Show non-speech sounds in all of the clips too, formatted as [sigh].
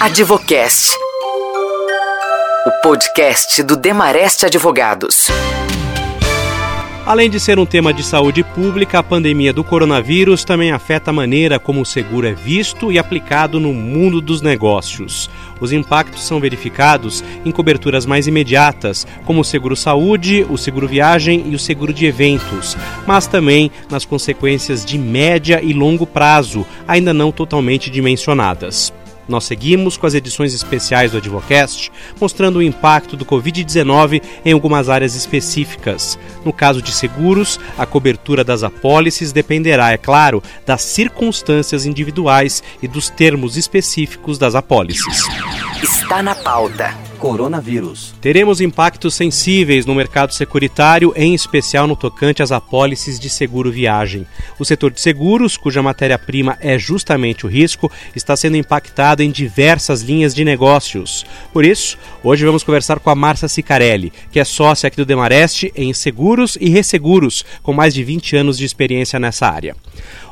Advocast. O podcast do Demareste Advogados. Além de ser um tema de saúde pública, a pandemia do coronavírus também afeta a maneira como o seguro é visto e aplicado no mundo dos negócios. Os impactos são verificados em coberturas mais imediatas, como o seguro saúde, o seguro viagem e o seguro de eventos, mas também nas consequências de média e longo prazo, ainda não totalmente dimensionadas. Nós seguimos com as edições especiais do Advocast, mostrando o impacto do Covid-19 em algumas áreas específicas. No caso de seguros, a cobertura das apólices dependerá, é claro, das circunstâncias individuais e dos termos específicos das apólices. Está na pauta coronavírus. Teremos impactos sensíveis no mercado securitário, em especial no tocante às apólices de seguro viagem. O setor de seguros, cuja matéria-prima é justamente o risco, está sendo impactado em diversas linhas de negócios. Por isso, hoje vamos conversar com a Marcia Sicarelli, que é sócia aqui do Demareste em seguros e resseguros, com mais de 20 anos de experiência nessa área.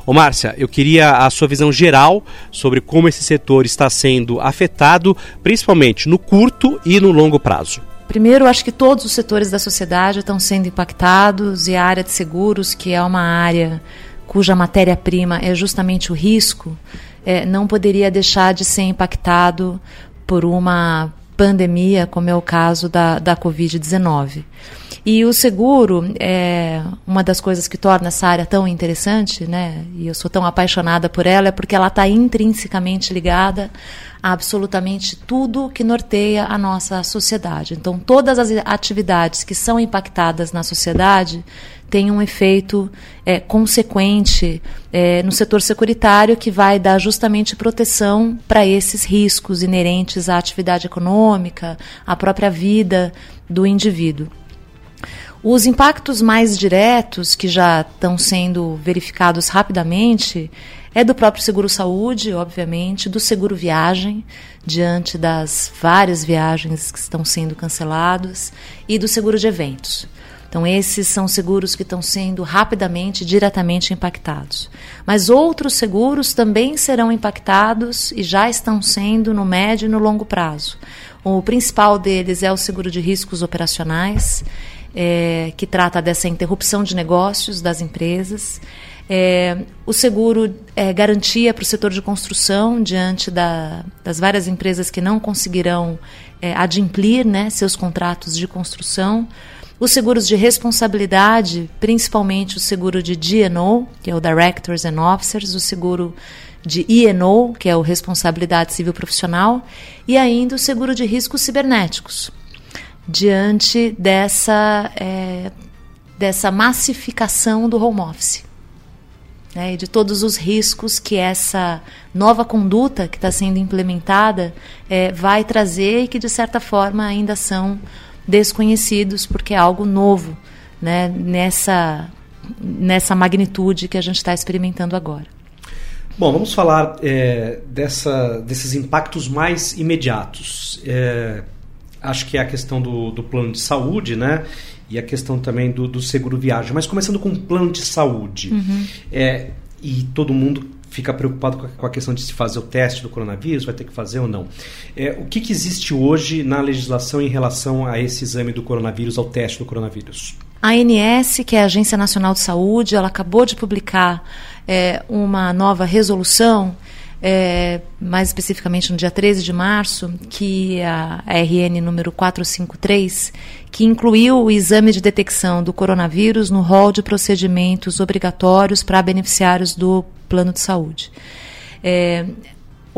Ô Márcia, eu queria a sua visão geral sobre como esse setor está sendo afetado, principalmente no curto e no longo prazo. Primeiro, acho que todos os setores da sociedade estão sendo impactados e a área de seguros, que é uma área cuja matéria-prima é justamente o risco, é, não poderia deixar de ser impactado por uma pandemia, como é o caso da, da Covid-19. E o seguro é uma das coisas que torna essa área tão interessante, né? E eu sou tão apaixonada por ela, é porque ela está intrinsecamente ligada a absolutamente tudo que norteia a nossa sociedade. Então, todas as atividades que são impactadas na sociedade têm um efeito é, consequente é, no setor securitário que vai dar justamente proteção para esses riscos inerentes à atividade econômica, à própria vida do indivíduo. Os impactos mais diretos, que já estão sendo verificados rapidamente, é do próprio seguro saúde, obviamente, do seguro viagem, diante das várias viagens que estão sendo canceladas, e do seguro de eventos. Então, esses são seguros que estão sendo rapidamente, diretamente impactados. Mas outros seguros também serão impactados e já estão sendo no médio e no longo prazo. O principal deles é o seguro de riscos operacionais é, que trata dessa interrupção de negócios das empresas. É, o seguro é garantia para o setor de construção diante da, das várias empresas que não conseguirão é, adimplir né, seus contratos de construção. Os seguros de responsabilidade, principalmente o seguro de D&O, que é o Directors and Officers, o seguro de I&O, que é o Responsabilidade Civil Profissional, e ainda o seguro de riscos cibernéticos, diante dessa, é, dessa massificação do home office. Né, e de todos os riscos que essa nova conduta que está sendo implementada é, vai trazer e que, de certa forma, ainda são desconhecidos, porque é algo novo né, nessa, nessa magnitude que a gente está experimentando agora. Bom, vamos falar é, dessa, desses impactos mais imediatos. É, acho que é a questão do, do plano de saúde, né? E a questão também do, do seguro viagem. Mas começando com o plano de saúde. Uhum. É, e todo mundo fica preocupado com a questão de se fazer o teste do coronavírus, vai ter que fazer ou não. É, o que, que existe hoje na legislação em relação a esse exame do coronavírus, ao teste do coronavírus? A ANS, que é a Agência Nacional de Saúde, ela acabou de publicar é, uma nova resolução é, mais especificamente no dia 13 de março, que a, RN número 453, que incluiu o exame de detecção do coronavírus no rol de procedimentos obrigatórios para beneficiários do plano de saúde. É,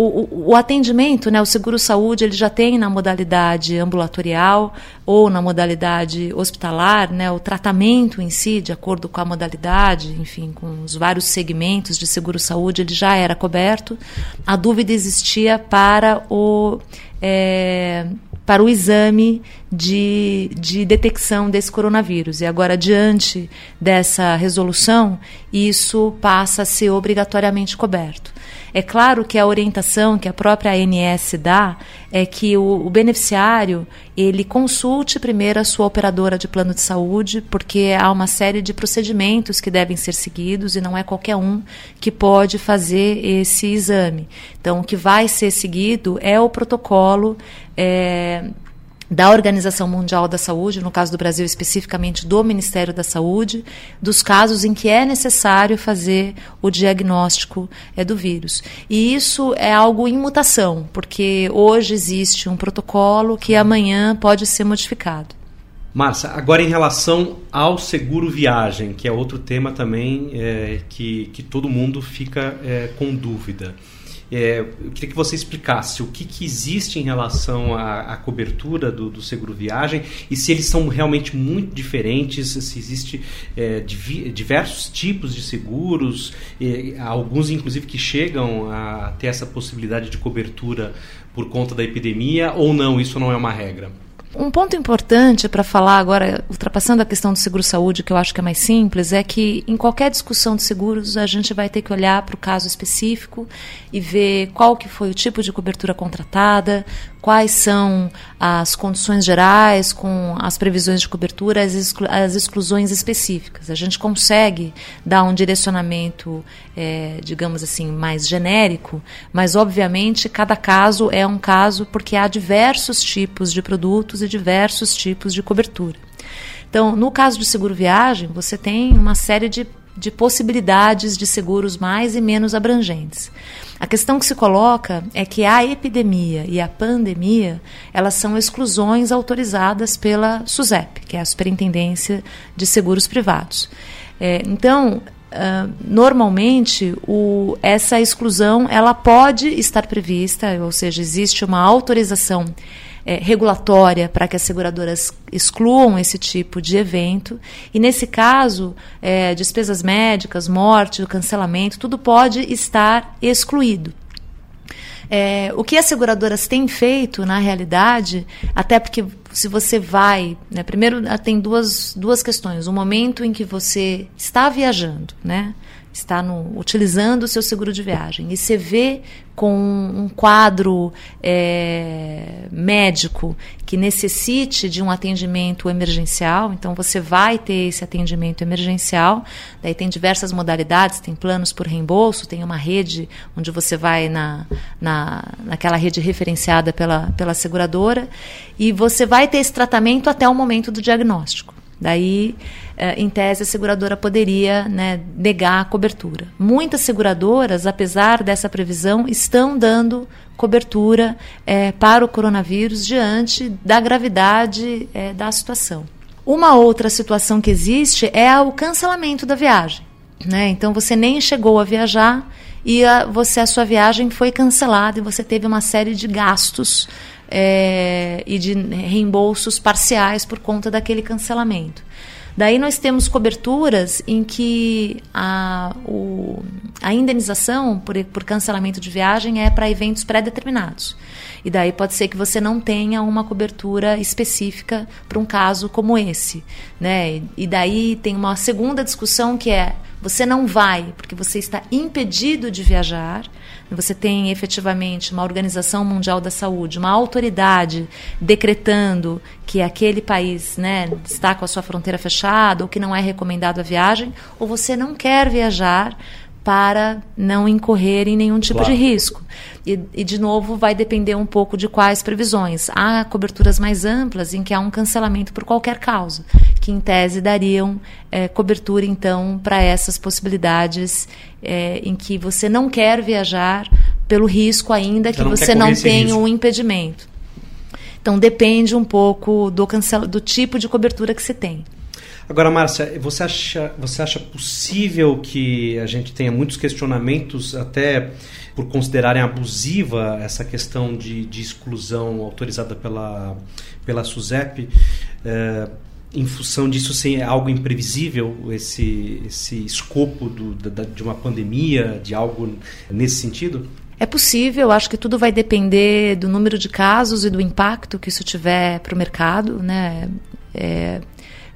o, o, atendimento, né, o seguro-saúde, ele já tem na modalidade ambulatorial ou na modalidade hospitalar, né, o tratamento em si, de acordo com a modalidade, enfim, com os vários segmentos de seguro-saúde, ele já era coberto. A dúvida existia para o. É, para o exame de, de detecção desse coronavírus. E agora, diante dessa resolução, isso passa a ser obrigatoriamente coberto. É claro que a orientação que a própria ANS dá é que o, o beneficiário ele consulte primeiro a sua operadora de plano de saúde, porque há uma série de procedimentos que devem ser seguidos e não é qualquer um que pode fazer esse exame. Então, o que vai ser seguido é o protocolo. É, da Organização Mundial da Saúde, no caso do Brasil especificamente do Ministério da Saúde, dos casos em que é necessário fazer o diagnóstico é, do vírus. E isso é algo em mutação, porque hoje existe um protocolo que amanhã pode ser modificado. Márcia, agora em relação ao seguro viagem, que é outro tema também é, que, que todo mundo fica é, com dúvida. É, eu queria que você explicasse o que, que existe em relação à, à cobertura do, do, seguro viagem e se eles são realmente muito diferentes, se existe é, diversos tipos de seguros, alguns inclusive que chegam a ter essa possibilidade de cobertura por conta da epidemia ou não, isso não é uma regra. Um ponto importante para falar agora, ultrapassando a questão do seguro-saúde, que eu acho que é mais simples, é que em qualquer discussão de seguros a gente vai ter que olhar para o caso específico e ver qual que foi o tipo de cobertura contratada, quais são as condições gerais com as previsões de cobertura, as, exclu as exclusões específicas. A gente consegue dar um direcionamento, é, digamos assim, mais genérico, mas obviamente cada caso é um caso porque há diversos tipos de produtos e diversos tipos de cobertura. Então, no caso de seguro viagem, você tem uma série de de possibilidades de seguros mais e menos abrangentes. A questão que se coloca é que a epidemia e a pandemia elas são exclusões autorizadas pela SUSEP, que é a Superintendência de Seguros Privados. É, então, Uh, normalmente o, essa exclusão ela pode estar prevista, ou seja, existe uma autorização é, regulatória para que as seguradoras excluam esse tipo de evento. E, nesse caso, é, despesas médicas, morte, cancelamento, tudo pode estar excluído. É, o que as seguradoras têm feito, na realidade, até porque se você vai. Né, primeiro, tem duas, duas questões. O momento em que você está viajando, né? está no, utilizando o seu seguro de viagem e você vê com um quadro é, médico que necessite de um atendimento emergencial, então você vai ter esse atendimento emergencial. Daí tem diversas modalidades, tem planos por reembolso, tem uma rede onde você vai na, na, naquela rede referenciada pela, pela seguradora e você vai ter esse tratamento até o momento do diagnóstico. Daí, eh, em tese, a seguradora poderia né, negar a cobertura. Muitas seguradoras, apesar dessa previsão, estão dando cobertura é, para o coronavírus diante da gravidade é, da situação. Uma outra situação que existe é o cancelamento da viagem. Né? Então, você nem chegou a viajar e a, você, a sua viagem foi cancelada e você teve uma série de gastos é, e de reembolsos parciais por conta daquele cancelamento. Daí nós temos coberturas em que a, o, a indenização por, por cancelamento de viagem é para eventos pré-determinados. E daí pode ser que você não tenha uma cobertura específica para um caso como esse. Né? E daí tem uma segunda discussão que é você não vai porque você está impedido de viajar você tem efetivamente uma Organização Mundial da Saúde, uma autoridade decretando que aquele país né, está com a sua fronteira fechada ou que não é recomendado a viagem, ou você não quer viajar para não incorrer em nenhum tipo claro. de risco. E, e, de novo, vai depender um pouco de quais previsões. Há coberturas mais amplas em que há um cancelamento por qualquer causa, que em tese dariam é, cobertura, então, para essas possibilidades é, em que você não quer viajar pelo risco, ainda que você não tenha um impedimento. Então, depende um pouco do, cancel... do tipo de cobertura que se tem. Agora, Márcia, você acha, você acha possível que a gente tenha muitos questionamentos, até por considerarem abusiva essa questão de, de exclusão autorizada pela, pela SUSEP? É, em função disso ser algo imprevisível, esse, esse escopo do, da, de uma pandemia, de algo nesse sentido? É possível, acho que tudo vai depender do número de casos e do impacto que isso tiver para o mercado. Né? É,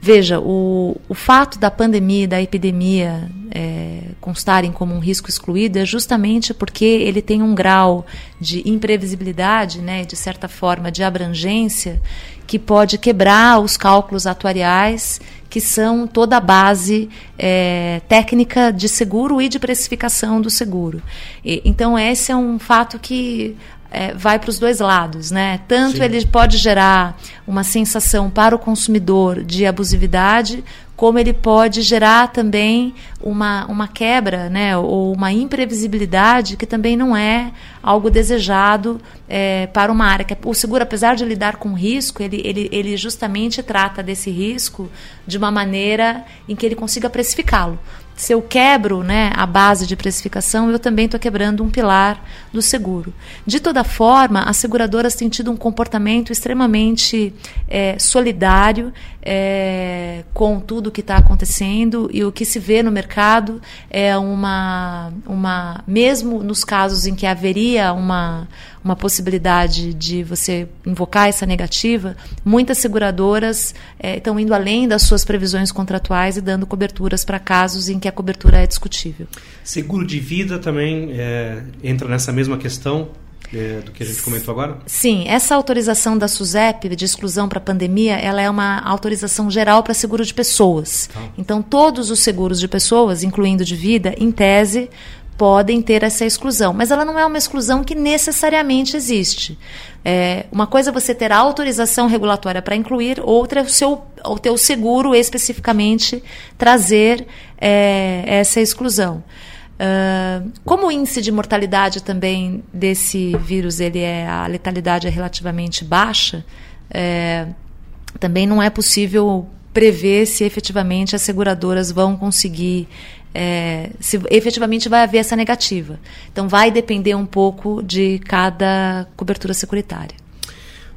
Veja, o, o fato da pandemia, da epidemia é, constarem como um risco excluído é justamente porque ele tem um grau de imprevisibilidade, né, de certa forma, de abrangência, que pode quebrar os cálculos atuariais que são toda a base é, técnica de seguro e de precificação do seguro. E, então, esse é um fato que é, vai para os dois lados, né? Tanto Sim. ele pode gerar uma sensação para o consumidor de abusividade, como ele pode gerar também uma, uma quebra, né, ou uma imprevisibilidade que também não é algo desejado é, para uma área. O seguro, apesar de lidar com risco, ele, ele, ele justamente trata desse risco de uma maneira em que ele consiga precificá-lo se eu quebro né, a base de precificação, eu também estou quebrando um pilar do seguro. De toda forma, as seguradoras têm tido um comportamento extremamente é, solidário é, com tudo que está acontecendo e o que se vê no mercado é uma, uma mesmo nos casos em que haveria uma, uma possibilidade de você invocar essa negativa, muitas seguradoras é, estão indo além das suas previsões contratuais e dando coberturas para casos em que a cobertura é discutível. Seguro de vida também é, entra nessa mesma questão? É, do que a gente comentou agora? Sim, essa autorização da SUSEP de exclusão para pandemia, ela é uma autorização geral para seguro de pessoas. Ah. Então, todos os seguros de pessoas, incluindo de vida, em tese, podem ter essa exclusão, mas ela não é uma exclusão que necessariamente existe. É, uma coisa é você ter autorização regulatória para incluir, outra é o seu o teu seguro especificamente trazer é, essa exclusão. Uh, como o índice de mortalidade também desse vírus ele é a letalidade é relativamente baixa, é, também não é possível prever se efetivamente as seguradoras vão conseguir é, se efetivamente vai haver essa negativa. Então vai depender um pouco de cada cobertura securitária.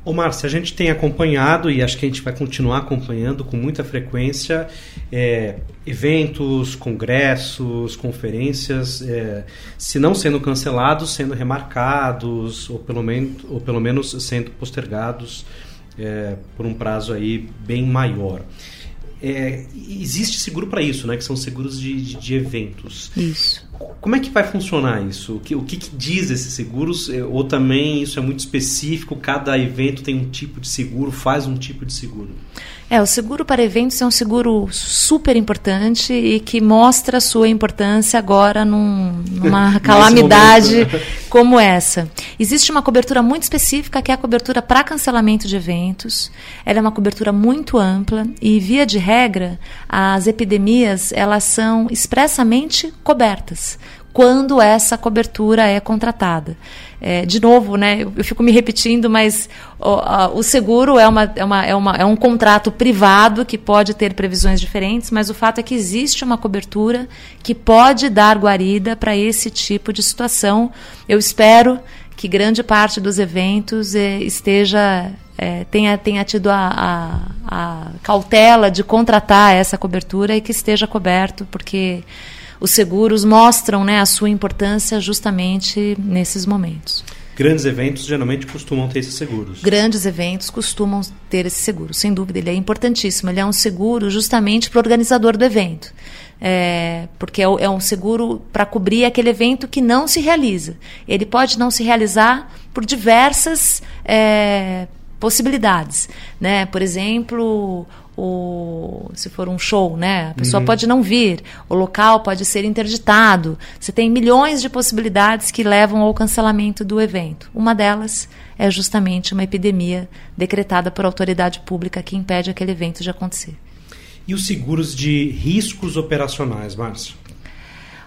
Ô Márcia, a gente tem acompanhado e acho que a gente vai continuar acompanhando com muita frequência é, eventos, congressos, conferências, é, se não sendo cancelados, sendo remarcados ou pelo, menos, ou pelo menos sendo postergados é, por um prazo aí bem maior. É, existe seguro para isso, né? Que são seguros de, de, de, eventos. Isso. Como é que vai funcionar isso? O que, o que, que, diz esses seguros? É, ou também isso é muito específico? Cada evento tem um tipo de seguro, faz um tipo de seguro? É, o seguro para eventos é um seguro super importante e que mostra a sua importância agora num, numa [laughs] calamidade como essa. Existe uma cobertura muito específica que é a cobertura para cancelamento de eventos. Ela é uma cobertura muito ampla e, via de regra, as epidemias elas são expressamente cobertas quando essa cobertura é contratada. É, de novo, né, eu, eu, fico me repetindo, mas o, a, o seguro é, uma, é, uma, é, uma, é um contrato privado que pode ter previsões diferentes, mas o fato é que existe uma cobertura que pode dar guarida para esse tipo de situação. Eu espero que grande parte dos eventos é, esteja é, tenha, tenha tido a, a, a, cautela de contratar essa cobertura e que esteja coberto, porque os seguros mostram né, a sua importância justamente nesses momentos. Grandes eventos geralmente costumam ter esses seguros. Grandes eventos costumam ter esse seguro, sem dúvida. Ele é importantíssimo. Ele é um seguro justamente para o organizador do evento. É, porque é, é um seguro para cobrir aquele evento que não se realiza. Ele pode não se realizar por diversas é, possibilidades. Né? Por exemplo, o, se for um show, né? A pessoa uhum. pode não vir, o local pode ser interditado. Você tem milhões de possibilidades que levam ao cancelamento do evento. Uma delas é justamente uma epidemia decretada por autoridade pública que impede aquele evento de acontecer. E os seguros de riscos operacionais, Márcio?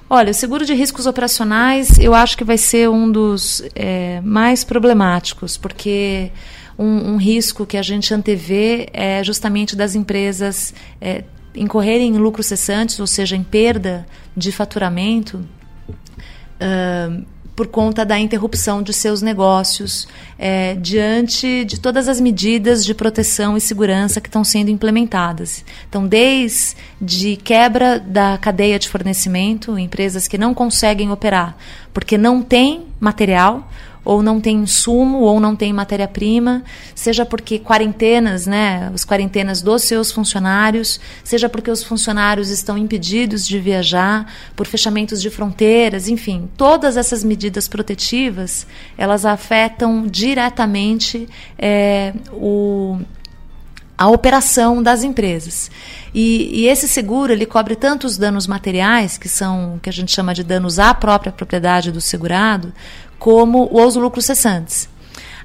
Olha, o seguro de riscos operacionais eu acho que vai ser um dos é, mais problemáticos, porque um, um risco que a gente antevê é justamente das empresas é, incorrerem em lucros cessantes, ou seja, em perda de faturamento. Uh, por conta da interrupção de seus negócios é, diante de todas as medidas de proteção e segurança que estão sendo implementadas. Então, desde quebra da cadeia de fornecimento, empresas que não conseguem operar porque não têm material ou não tem insumo, ou não tem matéria-prima, seja porque quarentenas, né, as quarentenas dos seus funcionários, seja porque os funcionários estão impedidos de viajar por fechamentos de fronteiras, enfim, todas essas medidas protetivas, elas afetam diretamente é, o a operação das empresas. E, e, esse seguro ele cobre tanto os danos materiais, que são que a gente chama de danos à própria propriedade do segurado, como os lucros cessantes.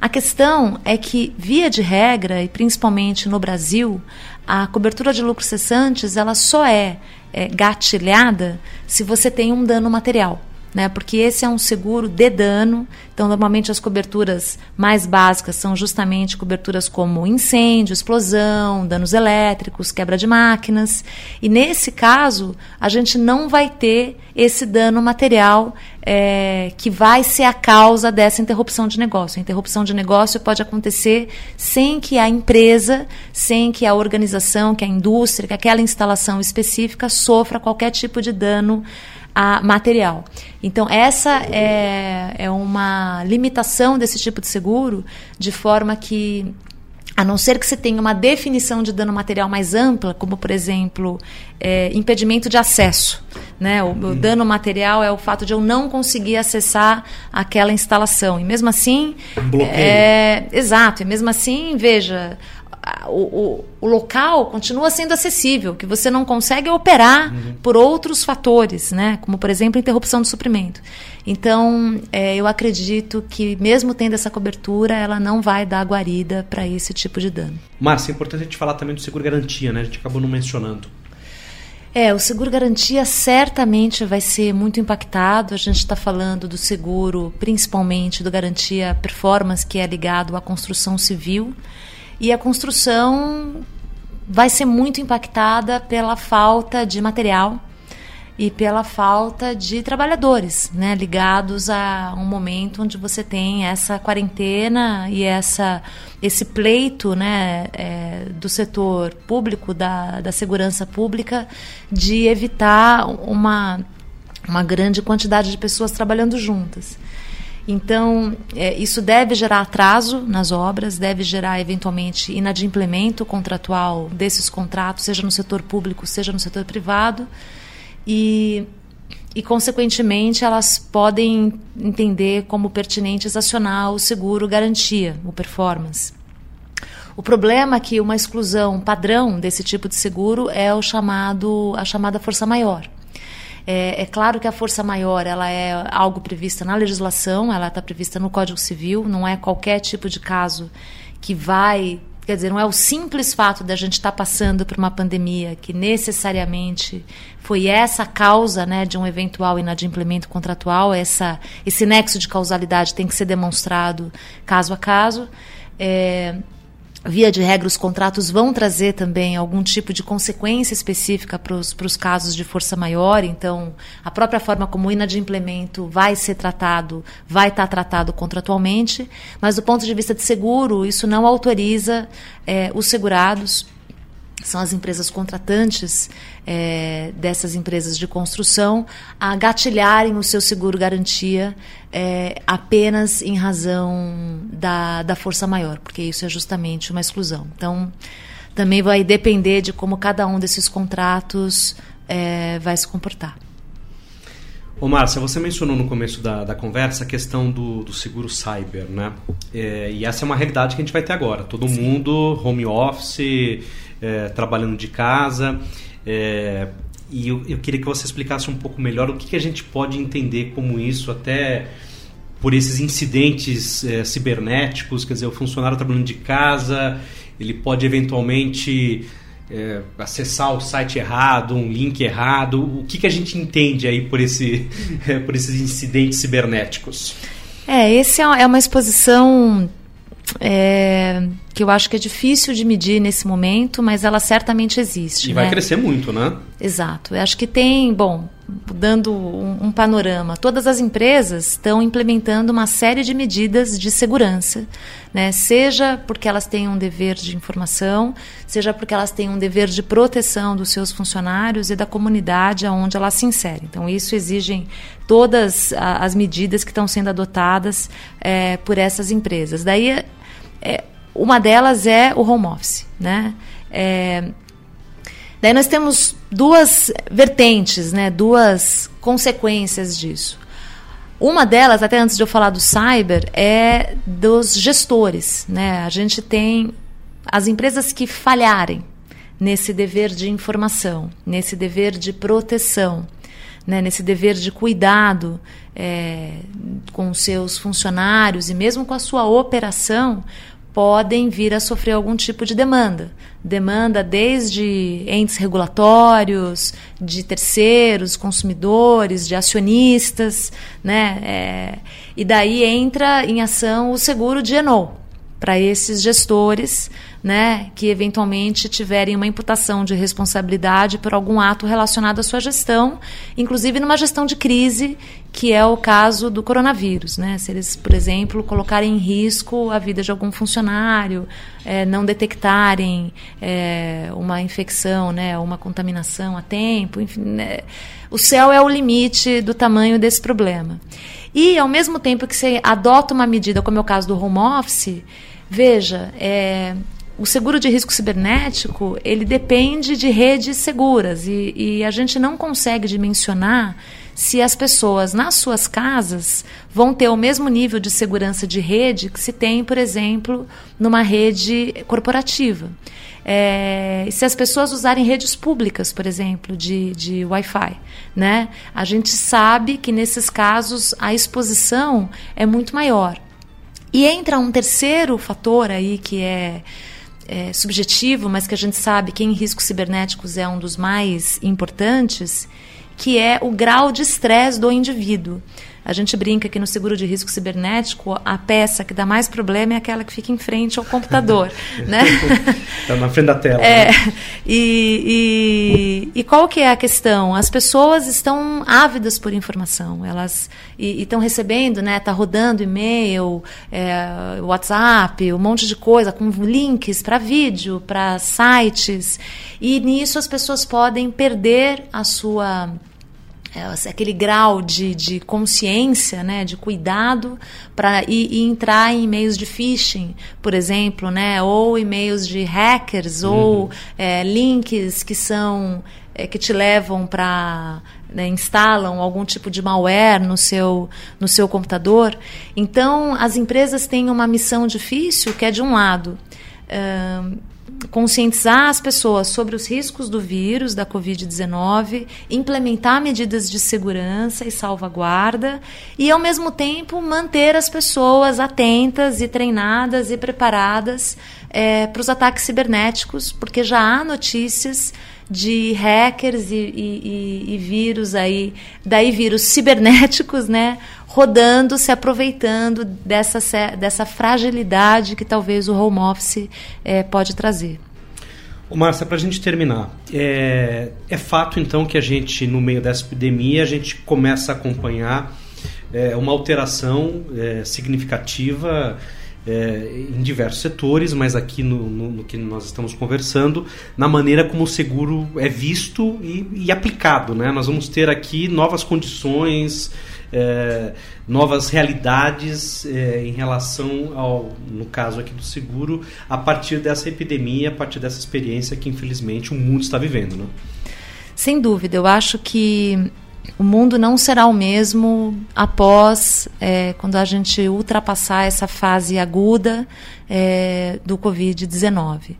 A questão é que, via de regra, e principalmente no Brasil, a cobertura de lucros cessantes ela só é, é gatilhada se você tem um dano material né? Porque esse é um seguro de dano. Então, normalmente as coberturas mais básicas são justamente coberturas como incêndio, explosão, danos elétricos, quebra de máquinas. E nesse caso, a gente não vai ter esse dano material é, que vai ser a causa dessa interrupção de negócio. A interrupção de negócio pode acontecer sem que a empresa, sem que a organização, que a indústria, que aquela instalação específica sofra qualquer tipo de dano a material. Então, essa é, é uma limitação desse tipo de seguro, de forma que a não ser que você tenha uma definição de dano material mais ampla, como, por exemplo, é, impedimento de acesso. Né? O, o, dano material é o fato de eu não conseguir acessar aquela instalação. E mesmo assim. Bloqueio. É, exato. E mesmo assim, veja, o, o, o, local continua sendo acessível, que você não consegue operar uhum. por outros fatores, né? como, por exemplo, interrupção do suprimento. Então, é, eu acredito que, mesmo tendo essa cobertura, ela não vai dar guarida para esse tipo de dano. Márcia, é importante a gente falar também do seguro-garantia, né? a gente acabou não mencionando. É, o seguro-garantia certamente vai ser muito impactado. A gente está falando do seguro, principalmente do garantia performance, que é ligado à construção civil. E a construção vai ser muito impactada pela falta de material e pela falta de trabalhadores, né, ligados a um momento onde você tem essa quarentena e essa esse pleito, né, é, do setor público da, da segurança pública de evitar uma uma grande quantidade de pessoas trabalhando juntas. Então, é, isso deve gerar atraso nas obras, deve gerar, eventualmente, inadimplemento contratual desses contratos, seja no setor público, seja no setor privado. E, e consequentemente, elas podem entender como pertinentes acionar o seguro garantia, o performance. O problema é que uma exclusão padrão desse tipo de seguro é o chamado, a chamada força maior. É, é, claro que a força maior ela é algo prevista na legislação, ela está prevista no Código Civil, não é qualquer tipo de caso que vai Quer dizer, não é o simples fato da gente estar tá passando por uma pandemia que necessariamente foi essa a causa né, de um eventual inadimplemento contratual, essa, esse nexo de causalidade tem que ser demonstrado caso a caso. É, Via de regra, os contratos vão trazer também algum tipo de consequência específica para os casos de força maior, então a própria forma como o inadimplemento vai ser tratado, vai estar tá tratado contratualmente, mas do ponto de vista de seguro, isso não autoriza é, os segurados são as empresas contratantes é, dessas empresas de construção a gatilharem o seu seguro garantia é, apenas em razão da, da força maior, porque isso é justamente uma exclusão. Então, também vai depender de como cada um desses contratos é, vai se comportar. Ô Márcia, você mencionou no começo da, da conversa a questão do, do seguro cyber, né? É, e essa é uma realidade que a gente vai ter agora. Todo Sim. mundo, home office, é, trabalhando de casa. É, e eu, eu, queria que você explicasse um pouco melhor o que, que, a gente pode entender como isso, até por esses incidentes é, cibernéticos, quer dizer, o funcionário trabalhando de casa, ele pode eventualmente é, acessar o site errado, um link errado. O que, que a gente entende aí por, esse, [laughs] é, por esses incidentes cibernéticos? É, esse é uma exposição é, que eu acho que é difícil de medir nesse momento, mas ela certamente existe. E né? vai crescer muito, né? Exato. Eu acho que tem, bom, dando um, um, panorama, todas as empresas estão implementando uma série de medidas de segurança, né? seja porque elas têm um dever de informação, seja porque elas têm um dever de proteção dos seus funcionários e da comunidade aonde elas se inserem. Então, isso exigem todas as medidas que estão sendo adotadas é, por essas empresas. Daí, é, uma delas é o home office. Né? É, Daí nós temos duas vertentes, né, duas consequências disso. Uma delas, até antes de eu falar do cyber, é dos gestores. Né? A gente tem as empresas que falharem nesse dever de informação, nesse dever de proteção, né? nesse dever de cuidado é, com seus funcionários e mesmo com a sua operação, podem vir a sofrer algum tipo de demanda. Demanda desde entes regulatórios, de terceiros, consumidores, de acionistas, né? É, e daí entra em ação o seguro de Enol para esses gestores né, que eventualmente tiverem uma imputação de responsabilidade por algum ato relacionado à sua gestão, inclusive numa gestão de crise, que é o caso do coronavírus. Né? Se eles, por exemplo, colocarem em risco a vida de algum funcionário, é, não detectarem é, uma infecção, né, uma contaminação a tempo, enfim, né, o céu é o limite do tamanho desse problema. E, ao mesmo tempo que você adota uma medida, como é o caso do home office, veja, é, o seguro de risco cibernético ele depende de redes seguras e, e, a gente não consegue dimensionar se as pessoas nas suas casas vão ter o mesmo nível de segurança de rede que se tem, por exemplo, numa rede corporativa. É, se as pessoas usarem redes públicas, por exemplo, de, de Wi-Fi, né? A gente sabe que nesses casos a exposição é muito maior. E entra um terceiro fator aí que é é, subjetivo, mas que a gente sabe que em riscos cibernéticos é um dos mais importantes, que é o grau de estresse do indivíduo. A gente brinca que no seguro de risco cibernético, a peça que dá mais problema é aquela que fica em frente ao computador. [laughs] né? Está na frente da tela. É. Né? E, e, e, qual que é a questão? As pessoas estão ávidas por informação. Elas estão recebendo, né? Está rodando e-mail, é, WhatsApp, um monte de coisa, com links para vídeo, para sites. E nisso as pessoas podem perder a sua aquele grau de, de consciência, né, de cuidado para e, e, entrar em e-mails de phishing, por exemplo, né, ou e-mails de hackers uhum. ou é, links que são é, que te levam para né, instalam algum tipo de malware no seu no seu computador. Então as empresas têm uma missão difícil que é de um lado conscientizar as pessoas sobre os riscos do vírus, da Covid-19, implementar medidas de segurança e salvaguarda e, ao mesmo tempo, manter as pessoas atentas e treinadas e preparadas é, para os ataques cibernéticos, porque já há notícias de hackers e, e, e, vírus aí, daí vírus cibernéticos, né, rodando, se aproveitando dessa, dessa fragilidade que talvez o home office é, pode trazer. Márcia, para a gente terminar, é, é, fato então que a gente, no meio dessa epidemia, a gente começa a acompanhar é, uma alteração é, significativa é, em diversos setores, mas aqui no, no, no, que nós estamos conversando, na maneira como o seguro é visto e, e aplicado. Né? Nós vamos ter aqui novas condições, é, novas realidades é, em relação ao, no caso aqui do seguro, a partir dessa epidemia, a partir dessa experiência que infelizmente o mundo está vivendo. Né? Sem dúvida, eu acho que o mundo não será o mesmo após é, quando a gente ultrapassar essa fase aguda é, do Covid-19.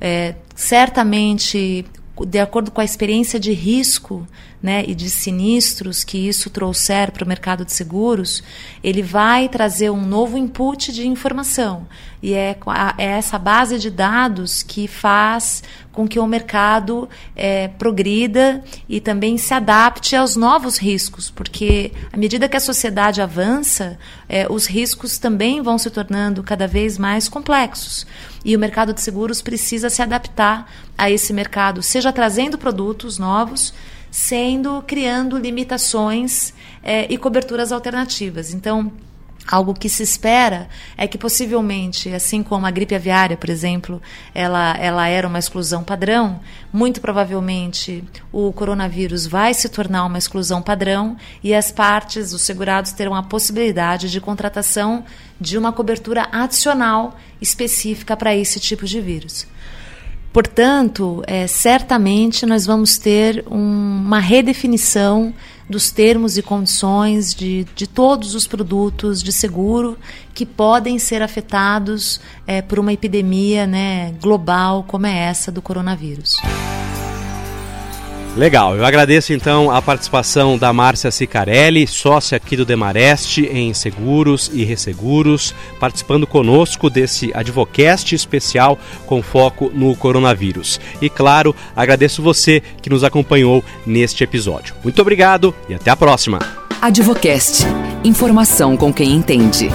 É, certamente, de acordo com a experiência de risco né, e de sinistros que isso trouxer para o mercado de seguros, ele vai trazer um novo input de informação. E é, é essa base de dados que faz com que o mercado é, progrida e também se adapte aos novos riscos, porque à medida que a sociedade avança, é, os riscos também vão se tornando cada vez mais complexos. E o mercado de seguros precisa se adaptar a esse mercado, seja trazendo produtos novos, sendo criando limitações é, e coberturas alternativas. Então, Algo que se espera é que possivelmente, assim como a gripe aviária, por exemplo, ela, ela era uma exclusão padrão, muito provavelmente o coronavírus vai se tornar uma exclusão padrão e as partes, os segurados, terão a possibilidade de contratação de uma cobertura adicional específica para esse tipo de vírus. Portanto, é, certamente nós vamos ter um, uma redefinição dos termos e condições de, de todos os produtos de seguro que podem ser afetados é, por uma epidemia né, global como é essa do coronavírus. Legal, eu agradeço então a participação da Márcia Sicarelli, sócia aqui do Demareste em Seguros e Resseguros, participando conosco desse Advocast especial com foco no coronavírus. E claro, agradeço você que nos acompanhou neste episódio. Muito obrigado e até a próxima. Advocast. Informação com quem entende.